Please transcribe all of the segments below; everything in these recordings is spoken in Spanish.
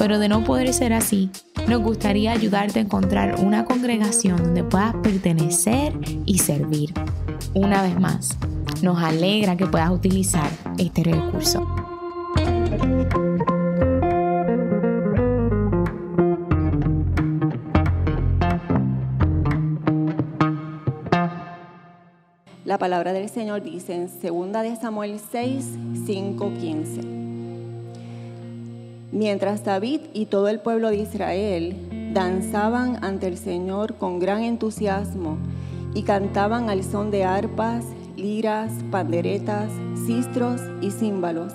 pero de no poder ser así, nos gustaría ayudarte a encontrar una congregación donde puedas pertenecer y servir. Una vez más, nos alegra que puedas utilizar este recurso. La palabra del Señor dice en 2 de Samuel 6, 5, 15. Mientras David y todo el pueblo de Israel danzaban ante el Señor con gran entusiasmo y cantaban al son de arpas, liras, panderetas, cistros y címbalos.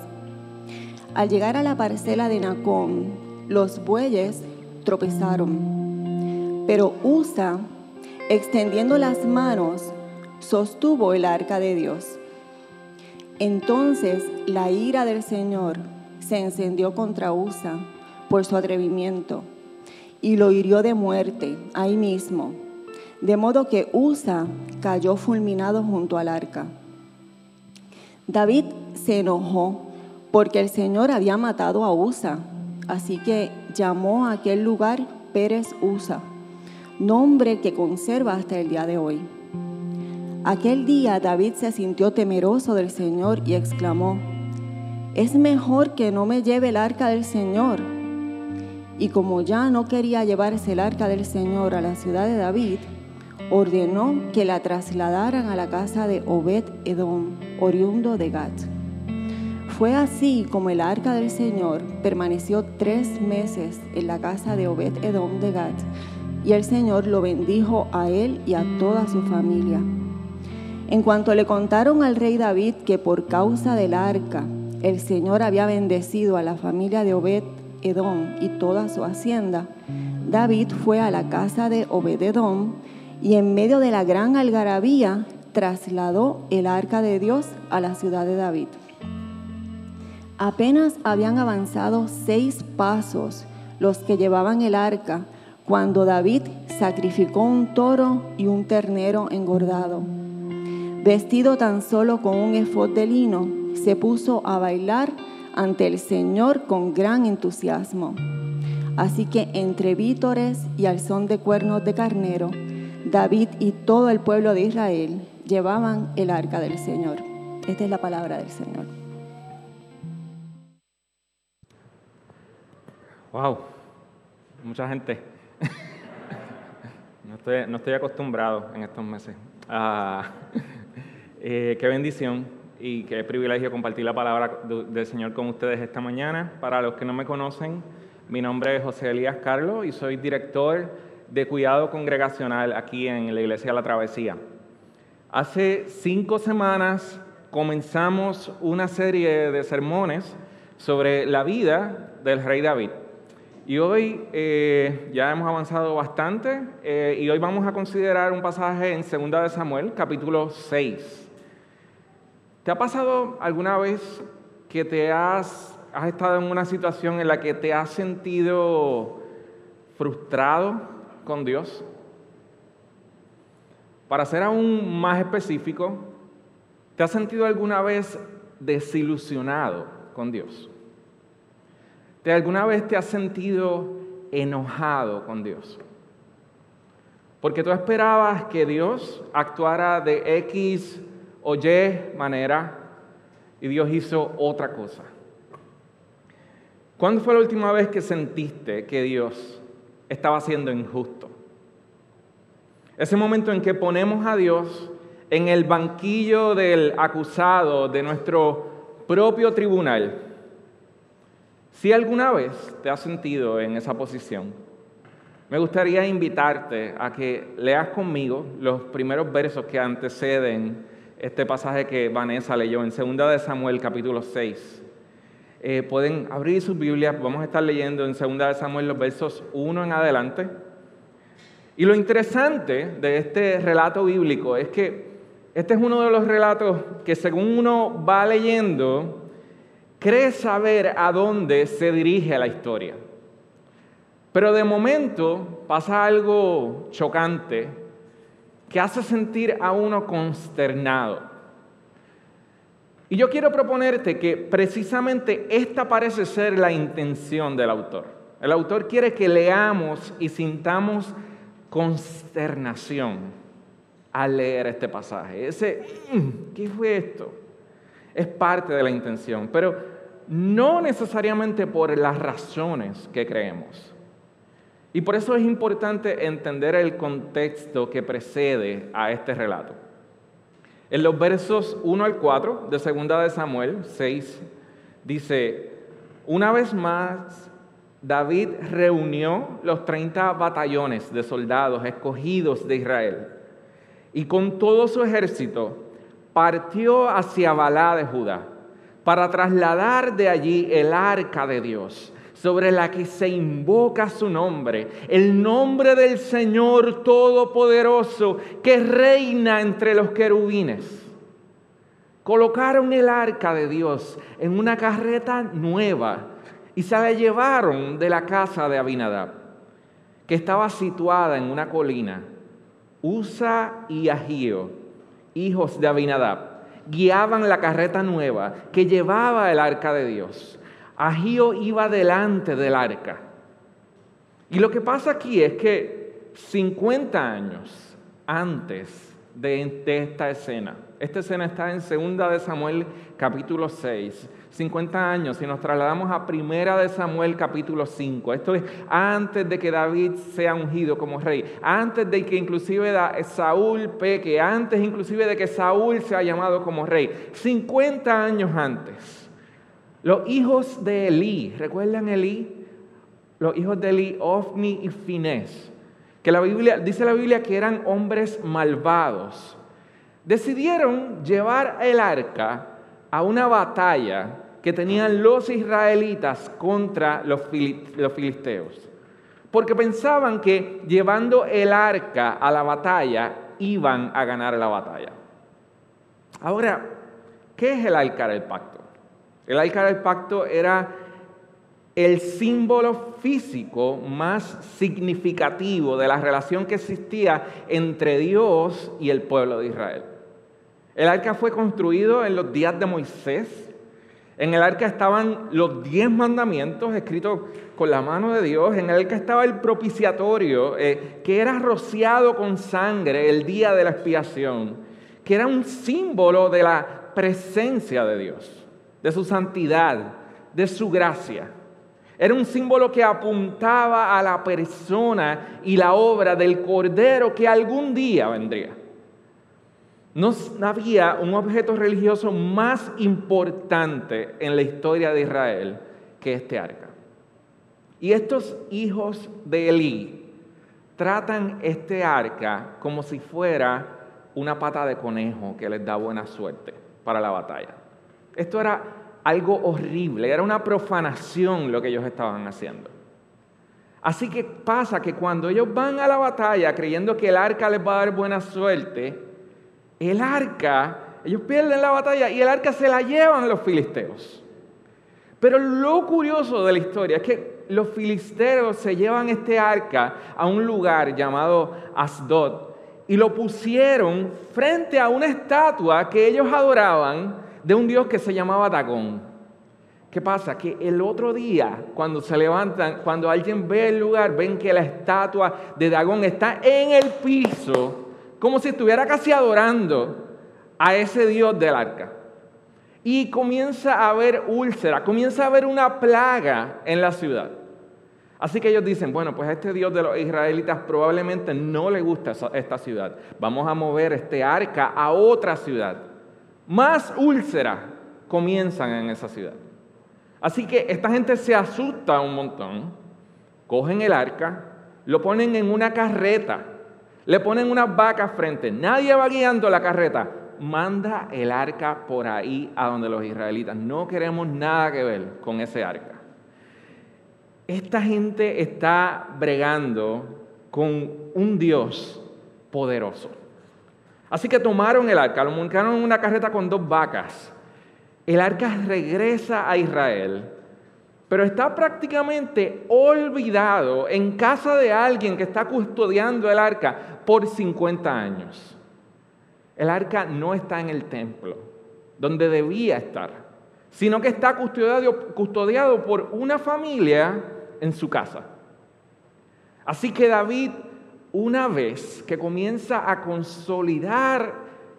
Al llegar a la parcela de Nacón, los bueyes tropezaron, pero Usa, extendiendo las manos, sostuvo el arca de Dios. Entonces la ira del Señor se encendió contra Usa por su atrevimiento y lo hirió de muerte ahí mismo, de modo que Usa cayó fulminado junto al arca. David se enojó porque el Señor había matado a Usa, así que llamó a aquel lugar Pérez Usa, nombre que conserva hasta el día de hoy. Aquel día David se sintió temeroso del Señor y exclamó, es mejor que no me lleve el arca del Señor. Y como ya no quería llevarse el arca del Señor a la ciudad de David, ordenó que la trasladaran a la casa de Obed Edom, oriundo de Gat. Fue así como el arca del Señor permaneció tres meses en la casa de Obed Edom de Gat, y el Señor lo bendijo a él y a toda su familia. En cuanto le contaron al rey David que por causa del arca el Señor había bendecido a la familia de Obed Edom y toda su hacienda, David fue a la casa de Obed Edom y en medio de la gran algarabía trasladó el arca de Dios a la ciudad de David. Apenas habían avanzado seis pasos los que llevaban el arca cuando David sacrificó un toro y un ternero engordado Vestido tan solo con un efod de lino, se puso a bailar ante el Señor con gran entusiasmo. Así que entre vítores y al son de cuernos de carnero, David y todo el pueblo de Israel llevaban el arca del Señor. Esta es la palabra del Señor. Wow, mucha gente. no, estoy, acostumbrado en estos meses. Ah, eh, qué bendición y qué privilegio compartir la palabra del Señor con ustedes esta mañana. Para los que no me conocen, mi nombre es José Elías Carlos y soy director de cuidado congregacional aquí en la Iglesia de la Travesía. Hace cinco semanas comenzamos una serie de sermones sobre la vida del rey David. Y hoy eh, ya hemos avanzado bastante eh, y hoy vamos a considerar un pasaje en 2 de Samuel, capítulo 6. ¿Te ha pasado alguna vez que te has, has estado en una situación en la que te has sentido frustrado con Dios? Para ser aún más específico, ¿te has sentido alguna vez desilusionado con Dios? ¿Te alguna vez te has sentido enojado con Dios? Porque tú esperabas que Dios actuara de X oye manera y Dios hizo otra cosa. ¿Cuándo fue la última vez que sentiste que Dios estaba siendo injusto? Ese momento en que ponemos a Dios en el banquillo del acusado de nuestro propio tribunal. Si alguna vez te has sentido en esa posición, me gustaría invitarte a que leas conmigo los primeros versos que anteceden este pasaje que Vanessa leyó en 2 de Samuel capítulo 6. Eh, pueden abrir sus Biblias, vamos a estar leyendo en 2 de Samuel los versos 1 en adelante. Y lo interesante de este relato bíblico es que este es uno de los relatos que según uno va leyendo, cree saber a dónde se dirige la historia. Pero de momento pasa algo chocante que hace sentir a uno consternado. Y yo quiero proponerte que precisamente esta parece ser la intención del autor. El autor quiere que leamos y sintamos consternación al leer este pasaje. Ese, mm, ¿qué fue esto? Es parte de la intención, pero no necesariamente por las razones que creemos. Y por eso es importante entender el contexto que precede a este relato. En los versos 1 al 4 de 2 de Samuel 6 dice, una vez más David reunió los 30 batallones de soldados escogidos de Israel y con todo su ejército partió hacia Balá de Judá para trasladar de allí el arca de Dios sobre la que se invoca su nombre, el nombre del Señor Todopoderoso que reina entre los querubines. Colocaron el arca de Dios en una carreta nueva y se la llevaron de la casa de Abinadab, que estaba situada en una colina. Usa y Agío, hijos de Abinadab, guiaban la carreta nueva que llevaba el arca de Dios. Agío iba delante del arca. Y lo que pasa aquí es que 50 años antes de, esta escena, esta escena está en 2 de Samuel capítulo 6, 50 años, si nos trasladamos a Primera de Samuel capítulo 5, esto es antes de que David sea ungido como rey, antes de que inclusive Saúl peque, antes inclusive de que Saúl sea llamado como rey, 50 años antes. Los hijos de Elí, ¿recuerdan Elí? Los hijos de Elí, Ofni y Finés, que la Biblia, dice la Biblia que eran hombres malvados, decidieron llevar el arca a una batalla que tenían los israelitas contra los, los filisteos. Porque pensaban que llevando el arca a la batalla iban a ganar la batalla. Ahora, ¿qué es el arca del pacto? El arca del pacto era el símbolo físico más significativo de la relación que existía entre Dios y el pueblo de Israel. El arca fue construido en los días de Moisés. En el arca estaban los diez mandamientos escritos con la mano de Dios. En el arca estaba el propiciatorio, eh, que era rociado con sangre el día de la expiación, que era un símbolo de la presencia de Dios de su santidad, de su gracia. Era un símbolo que apuntaba a la persona y la obra del Cordero que algún día vendría. No había un objeto religioso más importante en la historia de Israel que este arca. Y estos hijos de Elí tratan este arca como si fuera una pata de conejo que les da buena suerte para la batalla. Esto era algo horrible, era una profanación lo que ellos estaban haciendo. Así que pasa que cuando ellos van a la batalla creyendo que el arca les va a dar buena suerte, el arca, ellos pierden la batalla y el arca se la llevan los filisteos. Pero lo curioso de la historia es que los filisteos se llevan este arca a un lugar llamado Asdod y lo pusieron frente a una estatua que ellos adoraban de un dios que se llamaba Dagón. ¿Qué pasa? Que el otro día, cuando se levantan, cuando alguien ve el lugar, ven que la estatua de Dagón está en el piso, como si estuviera casi adorando a ese dios del arca. Y comienza a haber úlcera, comienza a haber una plaga en la ciudad. Así que ellos dicen, bueno, pues este Dios de los israelitas probablemente no le gusta esta ciudad. Vamos a mover este arca a otra ciudad más úlceras comienzan en esa ciudad. Así que esta gente se asusta un montón, cogen el arca, lo ponen en una carreta, le ponen unas vacas frente, nadie va guiando la carreta, manda el arca por ahí a donde los israelitas. No queremos nada que ver con ese arca. Esta gente está bregando con un Dios poderoso. Así que tomaron el arca, lo montaron en una carreta con dos vacas. El arca regresa a Israel, pero está prácticamente olvidado en casa de alguien que está custodiando el arca por 50 años. El arca no está en el templo, donde debía estar, sino que está custodiado, custodiado por una familia en su casa. Así que David una vez que comienza a consolidar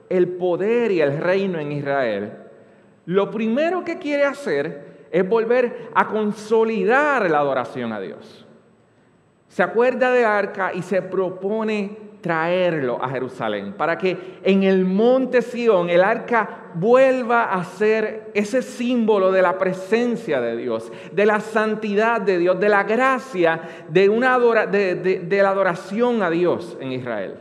el poder y el reino en Israel, lo primero que quiere hacer es volver a consolidar la adoración a Dios. Se acuerda de arca y se propone traerlo a Jerusalén, para que en el monte Sión el arca vuelva a ser ese símbolo de la presencia de Dios, de la santidad de Dios, de la gracia, de, una de, de la adoración a Dios en Israel.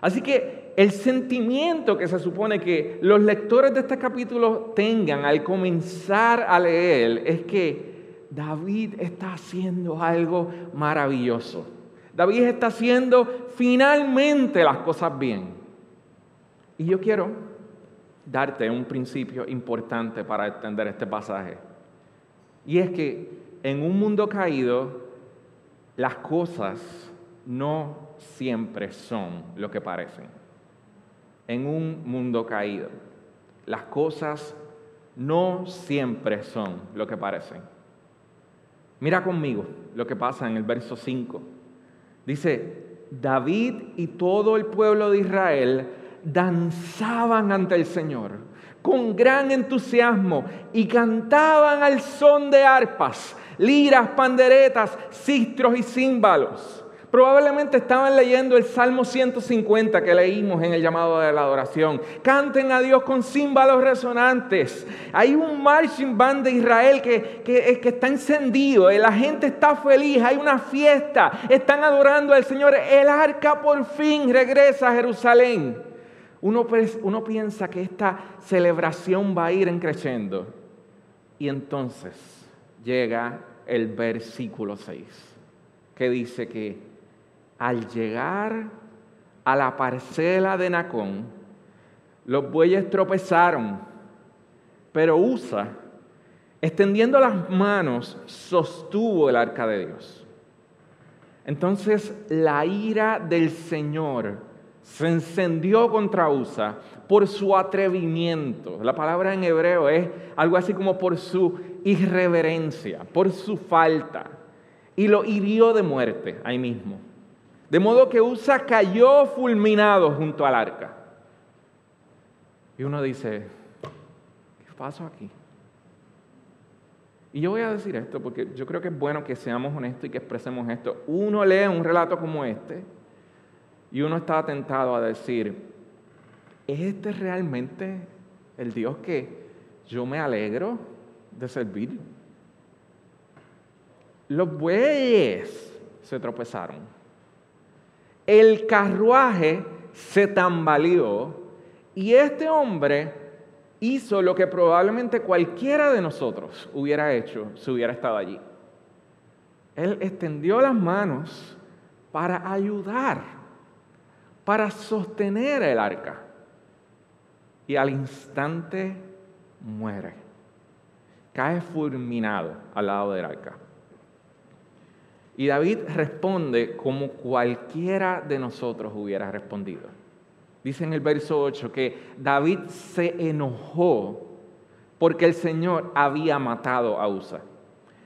Así que el sentimiento que se supone que los lectores de este capítulo tengan al comenzar a leer es que David está haciendo algo maravilloso. David está haciendo finalmente las cosas bien. Y yo quiero darte un principio importante para entender este pasaje. Y es que en un mundo caído, las cosas no siempre son lo que parecen. En un mundo caído, las cosas no siempre son lo que parecen. Mira conmigo lo que pasa en el verso 5. Dice, David y todo el pueblo de Israel danzaban ante el Señor con gran entusiasmo y cantaban al son de arpas, liras, panderetas, cistros y címbalos. Probablemente estaban leyendo el Salmo 150 que leímos en el llamado de la adoración. Canten a Dios con címbalos resonantes. Hay un marching band de Israel que, que, que está encendido. La gente está feliz. Hay una fiesta. Están adorando al Señor. El arca por fin regresa a Jerusalén. Uno, uno piensa que esta celebración va a ir creciendo. Y entonces llega el versículo 6 que dice que al llegar a la parcela de Nacón, los bueyes tropezaron, pero Usa, extendiendo las manos, sostuvo el arca de Dios. Entonces la ira del Señor se encendió contra Usa por su atrevimiento. La palabra en hebreo es algo así como por su irreverencia, por su falta. Y lo hirió de muerte ahí mismo. De modo que Usa cayó fulminado junto al arca. Y uno dice, ¿qué pasó aquí? Y yo voy a decir esto porque yo creo que es bueno que seamos honestos y que expresemos esto. Uno lee un relato como este y uno está tentado a decir, ¿es este realmente el Dios que yo me alegro de servir? Los bueyes se tropezaron el carruaje se tambaleó y este hombre hizo lo que probablemente cualquiera de nosotros hubiera hecho si hubiera estado allí. Él extendió las manos para ayudar, para sostener el arca. Y al instante muere. Cae fulminado al lado del arca. Y David responde como cualquiera de nosotros hubiera respondido. Dice en el verso 8 que David se enojó porque el Señor había matado a Usa.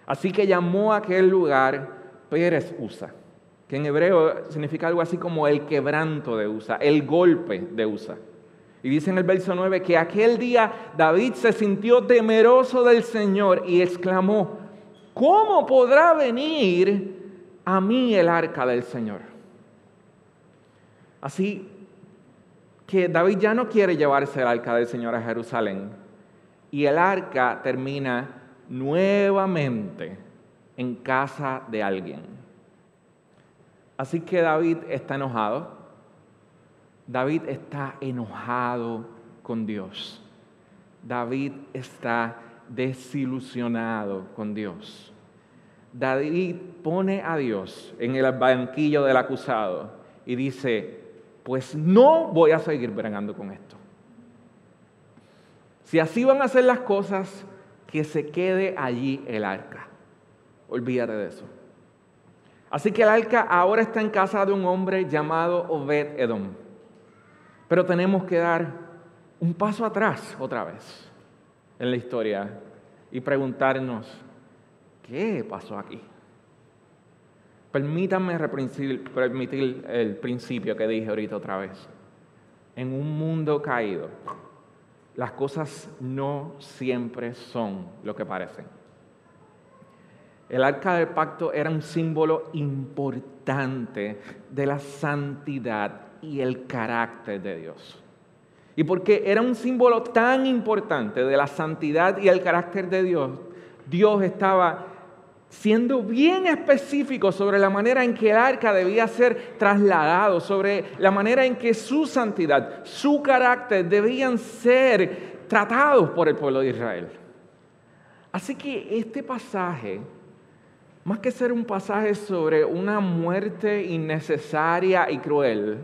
Así que llamó a aquel lugar Pérez Usa, que en hebreo significa algo así como el quebranto de Usa, el golpe de Usa. Y dice en el verso 9 que aquel día David se sintió temeroso del Señor y exclamó, ¿cómo podrá venir a mí el arca del Señor. Así que David ya no quiere llevarse el arca del Señor a Jerusalén y el arca termina nuevamente en casa de alguien. Así que David está enojado. David está enojado con Dios. David está desilusionado con Dios. David pone a Dios en el banquillo del acusado y dice, pues no voy a seguir bregando con esto. Si así van a ser las cosas, que se quede allí el arca. Olvídate de eso. Así que el arca ahora está en casa de un hombre llamado Obed Edom. Pero tenemos que dar un paso atrás otra vez en la historia y preguntarnos, ¿qué pasó aquí? Permítanme permitir el principio que dije ahorita otra vez. En un mundo caído, las cosas no siempre son lo que parecen. El arca del pacto era un símbolo importante de la santidad y el carácter de Dios. Y porque era un símbolo tan importante de la santidad y el carácter de Dios, Dios estaba siendo bien específico sobre la manera en que el arca debía ser trasladado, sobre la manera en que su santidad, su carácter debían ser tratados por el pueblo de Israel. Así que este pasaje, más que ser un pasaje sobre una muerte innecesaria y cruel,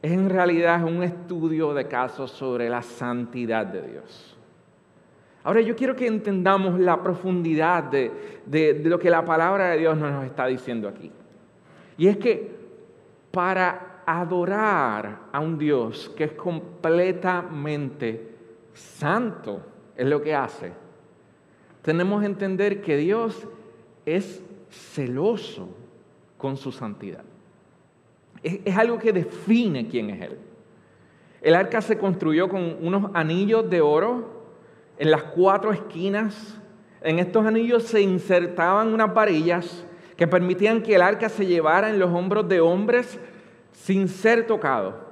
es en realidad un estudio de casos sobre la santidad de Dios. Ahora yo quiero que entendamos la profundidad de, lo que la palabra de Dios nos está diciendo aquí. Y es que para adorar a un Dios que es completamente santo, es lo que hace, tenemos que entender que Dios es celoso con su santidad. Es, es, algo que define quién es Él. El arca se construyó con unos anillos de oro en las cuatro esquinas. En estos anillos se insertaban unas varillas que permitían que el arca se llevara en los hombros de hombres sin ser tocado.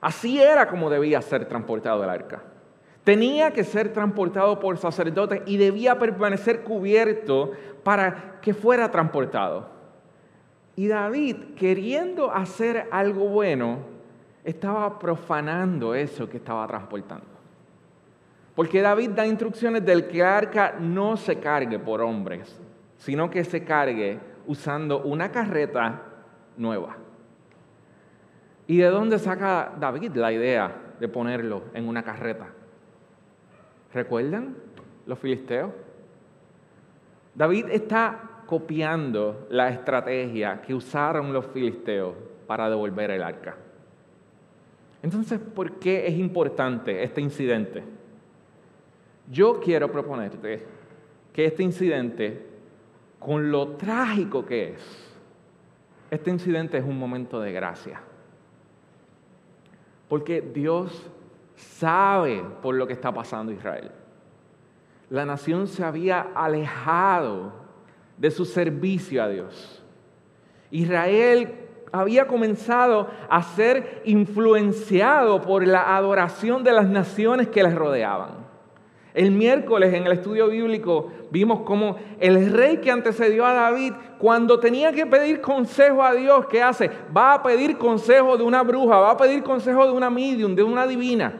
Así era como debía ser transportado el arca. Tenía que ser transportado por sacerdotes y debía permanecer cubierto para que fuera transportado. Y David, queriendo hacer algo bueno, estaba profanando eso que estaba transportando. Porque David da instrucciones del que arca no se cargue por hombres, sino que se cargue usando una carreta nueva. ¿Y de dónde saca David la idea de ponerlo en una carreta? ¿Recuerdan los filisteos? David está copiando la estrategia que usaron los filisteos para devolver el arca. Entonces, ¿por qué es importante este incidente? Yo quiero proponerte que este incidente, con lo trágico que es, este incidente es un momento de gracia. Porque Dios sabe por lo que está pasando Israel. La nación se había alejado de su servicio a Dios. Israel había comenzado a ser influenciado por la adoración de las naciones que les rodeaban. El miércoles en el estudio bíblico vimos cómo el rey que antecedió a David, cuando tenía que pedir consejo a Dios, ¿qué hace? Va a pedir consejo de una bruja, va a pedir consejo de una medium, de una divina.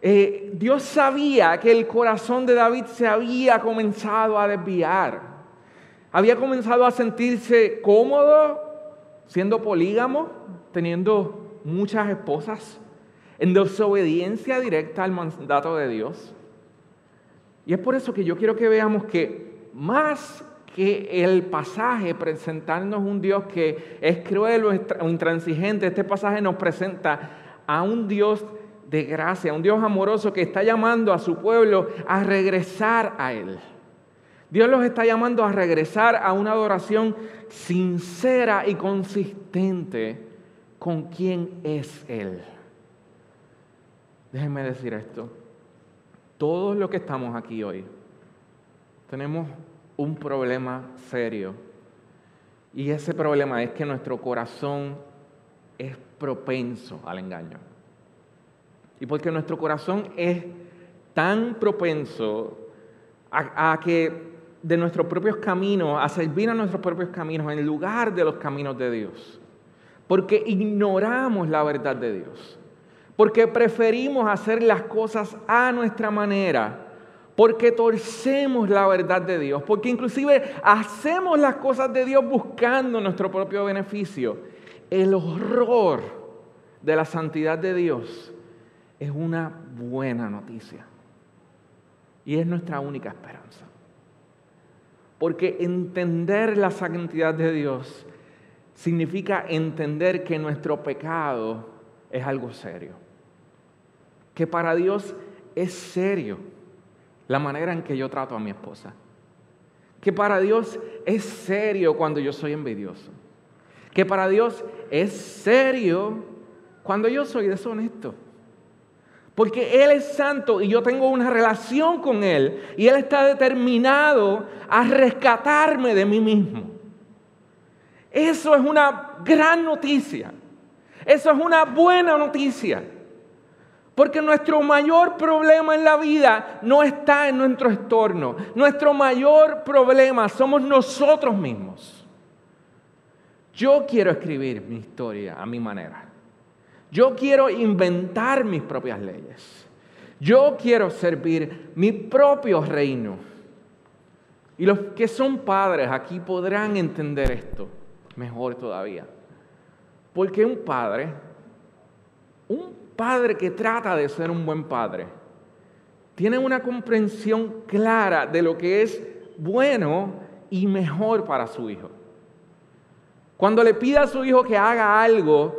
Eh, Dios sabía que el corazón de David se había comenzado a desviar. Había comenzado a sentirse cómodo siendo polígamo, teniendo muchas esposas en desobediencia directa al mandato de Dios. Y es por eso que yo quiero que veamos que más que el pasaje presentarnos un Dios que es cruel o intransigente, este pasaje nos presenta a un Dios de gracia, un Dios amoroso que está llamando a su pueblo a regresar a Él. Dios los está llamando a regresar a una adoración sincera y consistente con quien es Él. Déjenme decir esto. Todos los que estamos aquí hoy tenemos un problema serio. Y ese problema es que nuestro corazón es propenso al engaño. Y porque nuestro corazón es tan propenso a, a, que de nuestros propios caminos, a servir a nuestros propios caminos en lugar de los caminos de Dios. Porque ignoramos la verdad de Dios porque preferimos hacer las cosas a nuestra manera, porque torcemos la verdad de Dios, porque inclusive hacemos las cosas de Dios buscando nuestro propio beneficio. El horror de la santidad de Dios es una buena noticia y es nuestra única esperanza. Porque entender la santidad de Dios significa entender que nuestro pecado es algo serio. Que para Dios es serio la manera en que yo trato a mi esposa. Que para Dios es serio cuando yo soy envidioso. Que para Dios es serio cuando yo soy deshonesto. Porque Él es santo y yo tengo una relación con Él y Él está determinado a rescatarme de mí mismo. Eso es una gran noticia. Eso es una buena noticia. Porque nuestro mayor problema en la vida no está en nuestro entorno. Nuestro mayor problema somos nosotros mismos. Yo quiero escribir mi historia a mi manera. Yo quiero inventar mis propias leyes. Yo quiero servir mi propio reino. Y los que son padres aquí podrán entender esto mejor todavía. Porque un padre, un padre que trata de ser un buen padre, tiene una comprensión clara de lo que es bueno y mejor para su hijo. Cuando le pide a su hijo que haga algo,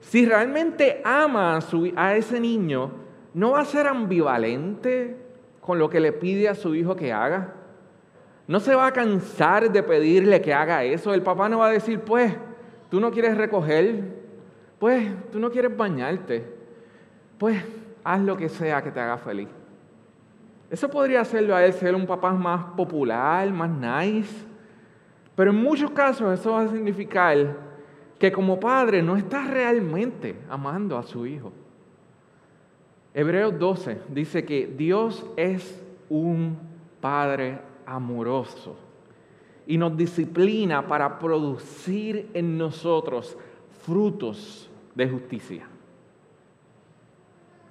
si realmente ama a, a ese niño, no va a ser ambivalente con lo que le pide a su hijo que haga. No se va a cansar de pedirle que haga eso. El papá no va a decir, pues, tú no quieres recoger, pues, tú no quieres bañarte, pues, haz lo que sea que te haga feliz. Eso podría hacerlo a él ser un papá más popular, más nice. Pero en muchos casos eso va a significar que como padre no está realmente amando a su hijo. Hebreos 12 dice que Dios es un padre amoroso y nos disciplina para producir en nosotros frutos de justicia.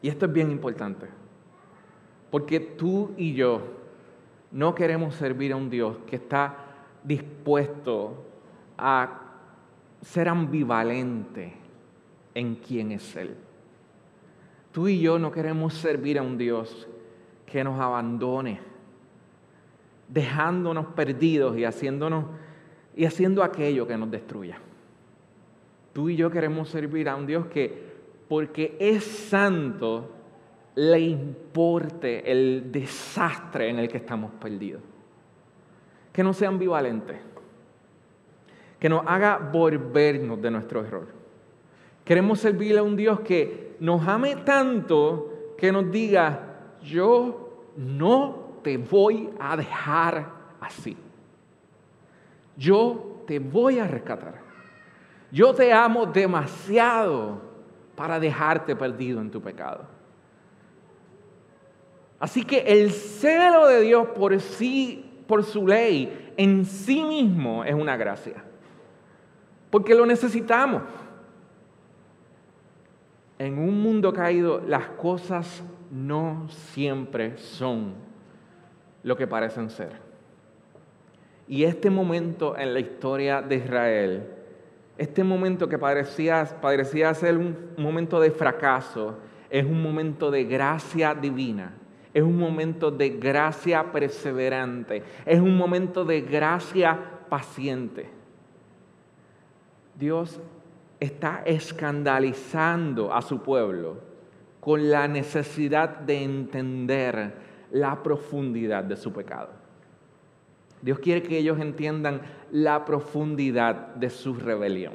Y esto es bien importante, porque tú y yo no queremos servir a un Dios que está dispuesto a ser ambivalente en quién es Él. Tú y yo no queremos servir a un Dios que nos abandone, dejándonos perdidos y haciéndonos y haciendo aquello que nos destruya. Tú y yo queremos servir a un Dios que porque es santo le importe el desastre en el que estamos perdidos. Que no sea ambivalente que nos haga volvernos de nuestro error. Queremos servirle a un Dios que nos ame tanto que nos diga, yo no te voy a dejar así. Yo te voy a rescatar. Yo te amo demasiado para dejarte perdido en tu pecado. Así que el celo de Dios por sí, por su ley, en sí mismo es una gracia porque lo necesitamos. En un mundo caído las cosas no siempre son lo que parecen ser. Y este momento en la historia de Israel, este momento que parecía, parecía ser un momento de fracaso, es un momento de gracia divina, es un momento de gracia perseverante, es un momento de gracia paciente. Dios está escandalizando a su pueblo con la necesidad de entender la profundidad de su pecado. Dios quiere que ellos entiendan la profundidad de su rebelión.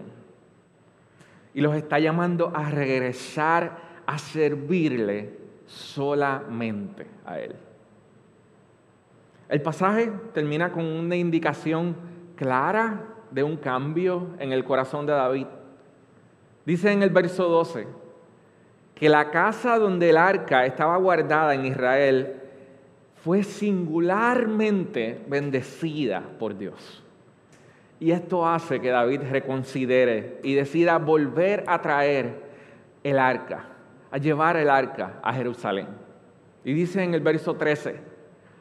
Y los está llamando a regresar a servirle solamente a Él. El pasaje termina con una indicación clara de un cambio en el corazón de David. Dice en el verso 12 que la casa donde el arca estaba guardada en Israel fue singularmente bendecida por Dios. Y esto hace que David reconsidere y decida volver a traer el arca, a llevar el arca a Jerusalén. Y dice en el verso 13,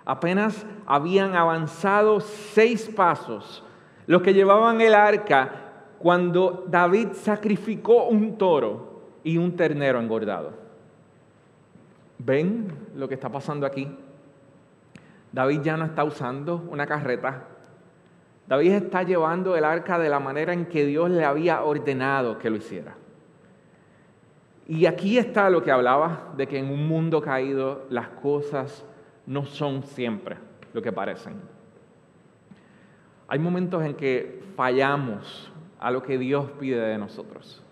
Apenas habían avanzado seis pasos los que llevaban el arca cuando David sacrificó un toro y un ternero engordado. ¿Ven lo que está pasando aquí? David ya no está usando una carreta. David está llevando el arca de la manera en que Dios le había ordenado que lo hiciera. Y aquí está lo que hablaba de que en un mundo caído las cosas no son siempre lo que parecen. Hay momentos en que fallamos a lo que Dios pide de nosotros.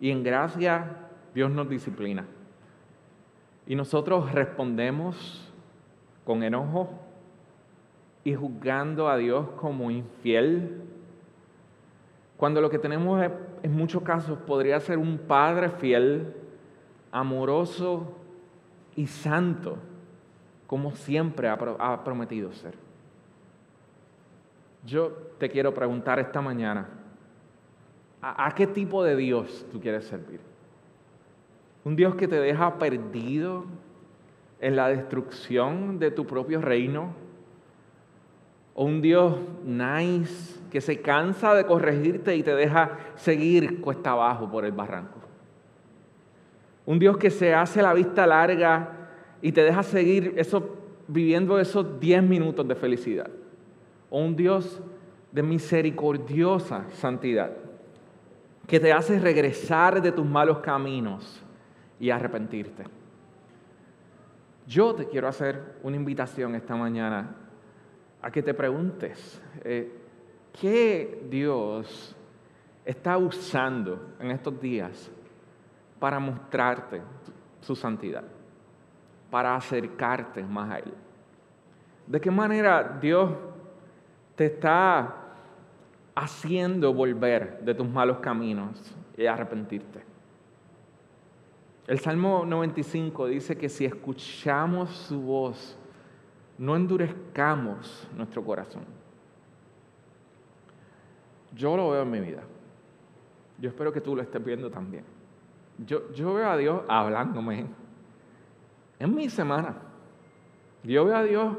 Y en gracia Dios nos disciplina. Y nosotros respondemos con enojo y juzgando a Dios como infiel. Cuando lo que tenemos en muchos casos podría ser un Padre fiel, amoroso y santo como siempre ha, prometido ser. Yo te quiero preguntar esta mañana, ¿a, qué tipo de Dios tú quieres servir? ¿Un Dios que te deja perdido en la destrucción de tu propio reino? ¿O un Dios nice que se cansa de corregirte y te deja seguir cuesta abajo por el barranco? ¿Un Dios que se hace la vista larga y te deja seguir eso, viviendo esos 10 minutos de felicidad. O un Dios de misericordiosa santidad que te hace regresar de tus malos caminos y arrepentirte. Yo te quiero hacer una invitación esta mañana a que te preguntes, eh, ¿qué Dios está usando en estos días para mostrarte su santidad? para acercarte más a Él. ¿De qué manera Dios te está haciendo volver de tus malos caminos y arrepentirte? El Salmo 95 dice que si escuchamos su voz, no endurezcamos nuestro corazón. Yo lo veo en mi vida. Yo espero que tú lo estés viendo también. Yo, yo veo a Dios hablándome en mi semana. Yo veo a Dios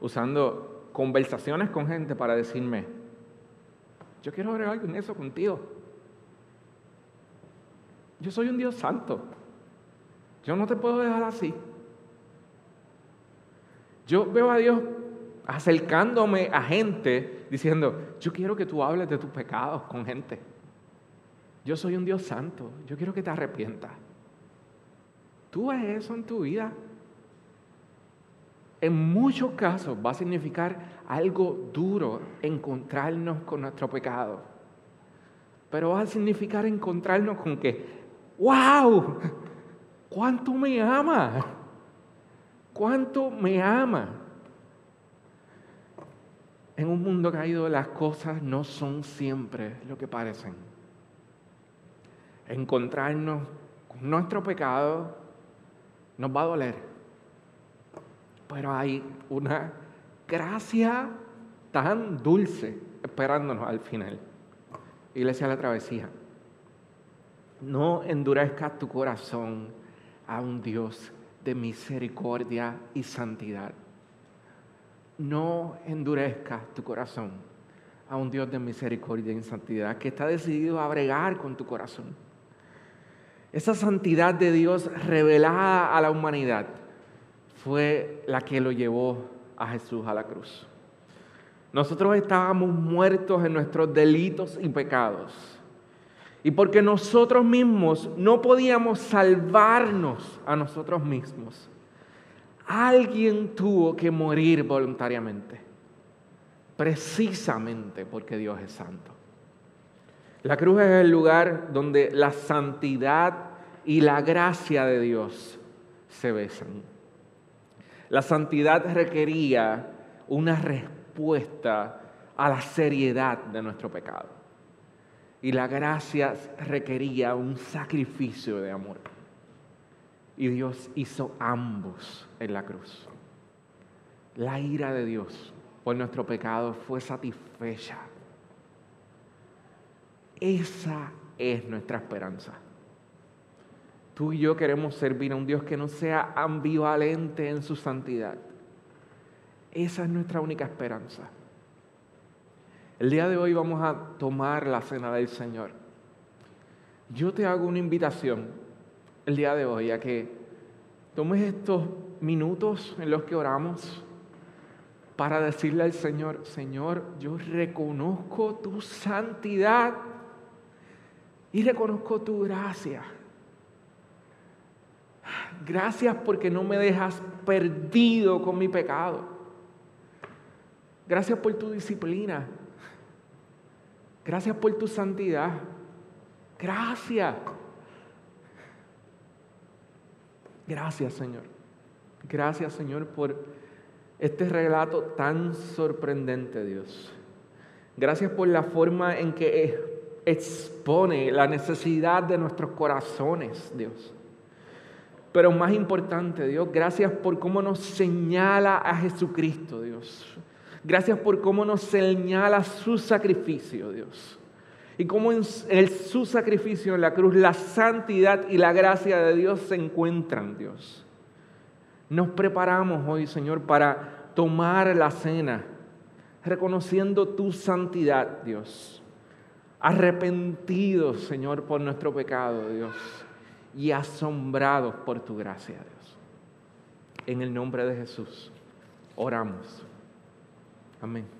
usando conversaciones con gente para decirme, yo quiero ver algo en eso contigo. Yo soy un Dios santo. Yo no te puedo dejar así. Yo veo a Dios acercándome a gente diciendo, yo quiero que tú hables de tus pecados con gente. Yo soy un Dios santo. Yo quiero que te arrepientas. Tú ves eso en tu vida. En muchos casos va a significar algo duro encontrarnos con nuestro pecado. Pero va a significar encontrarnos con que, wow, cuánto me ama, cuánto me ama. En un mundo caído las cosas no son siempre lo que parecen. Encontrarnos con nuestro pecado nos va a doler. Pero hay una gracia tan dulce esperándonos al final. Iglesia de la Travesía, no endurezcas tu corazón a un Dios de misericordia y santidad. No endurezcas tu corazón a un Dios de misericordia y santidad que está decidido a bregar con tu corazón esa santidad de Dios revelada a la humanidad fue la que lo llevó a Jesús a la cruz. Nosotros estábamos muertos en nuestros delitos y pecados. Y porque nosotros mismos no podíamos salvarnos a nosotros mismos, alguien tuvo que morir voluntariamente, precisamente porque Dios es santo. La cruz es el lugar donde la santidad y la gracia de Dios se besan. La santidad requería una respuesta a la seriedad de nuestro pecado. Y la gracia requería un sacrificio de amor. Y Dios hizo ambos en la cruz. La ira de Dios por nuestro pecado fue satisfecha esa es nuestra esperanza. Tú y yo queremos servir a un Dios que no sea ambivalente en su santidad, Esa es nuestra única esperanza. El día de hoy vamos a tomar la cena del Señor. Yo te hago una invitación el día de hoy a que tomes estos minutos en los que oramos para decirle al Señor, Señor, yo reconozco tu santidad y reconozco tu gracia. Gracias porque no me dejas perdido con mi pecado. Gracias por tu disciplina. Gracias por tu santidad. Gracias. Gracias Señor. Gracias Señor por este relato tan sorprendente, Dios. Gracias por la forma en que expone la necesidad de nuestros corazones, Dios. Pero más importante, Dios, gracias por cómo nos señala a Jesucristo, Dios. Gracias por cómo nos señala su sacrificio, Dios. Y cómo en su sacrificio en la cruz la santidad y la gracia de Dios se encuentran, Dios. Nos preparamos hoy, Señor, para tomar la cena, reconociendo tu santidad, Dios. Arrepentidos, Señor, por nuestro pecado, Dios. Y asombrados por tu gracia, Dios. En el nombre de Jesús, oramos. Amén.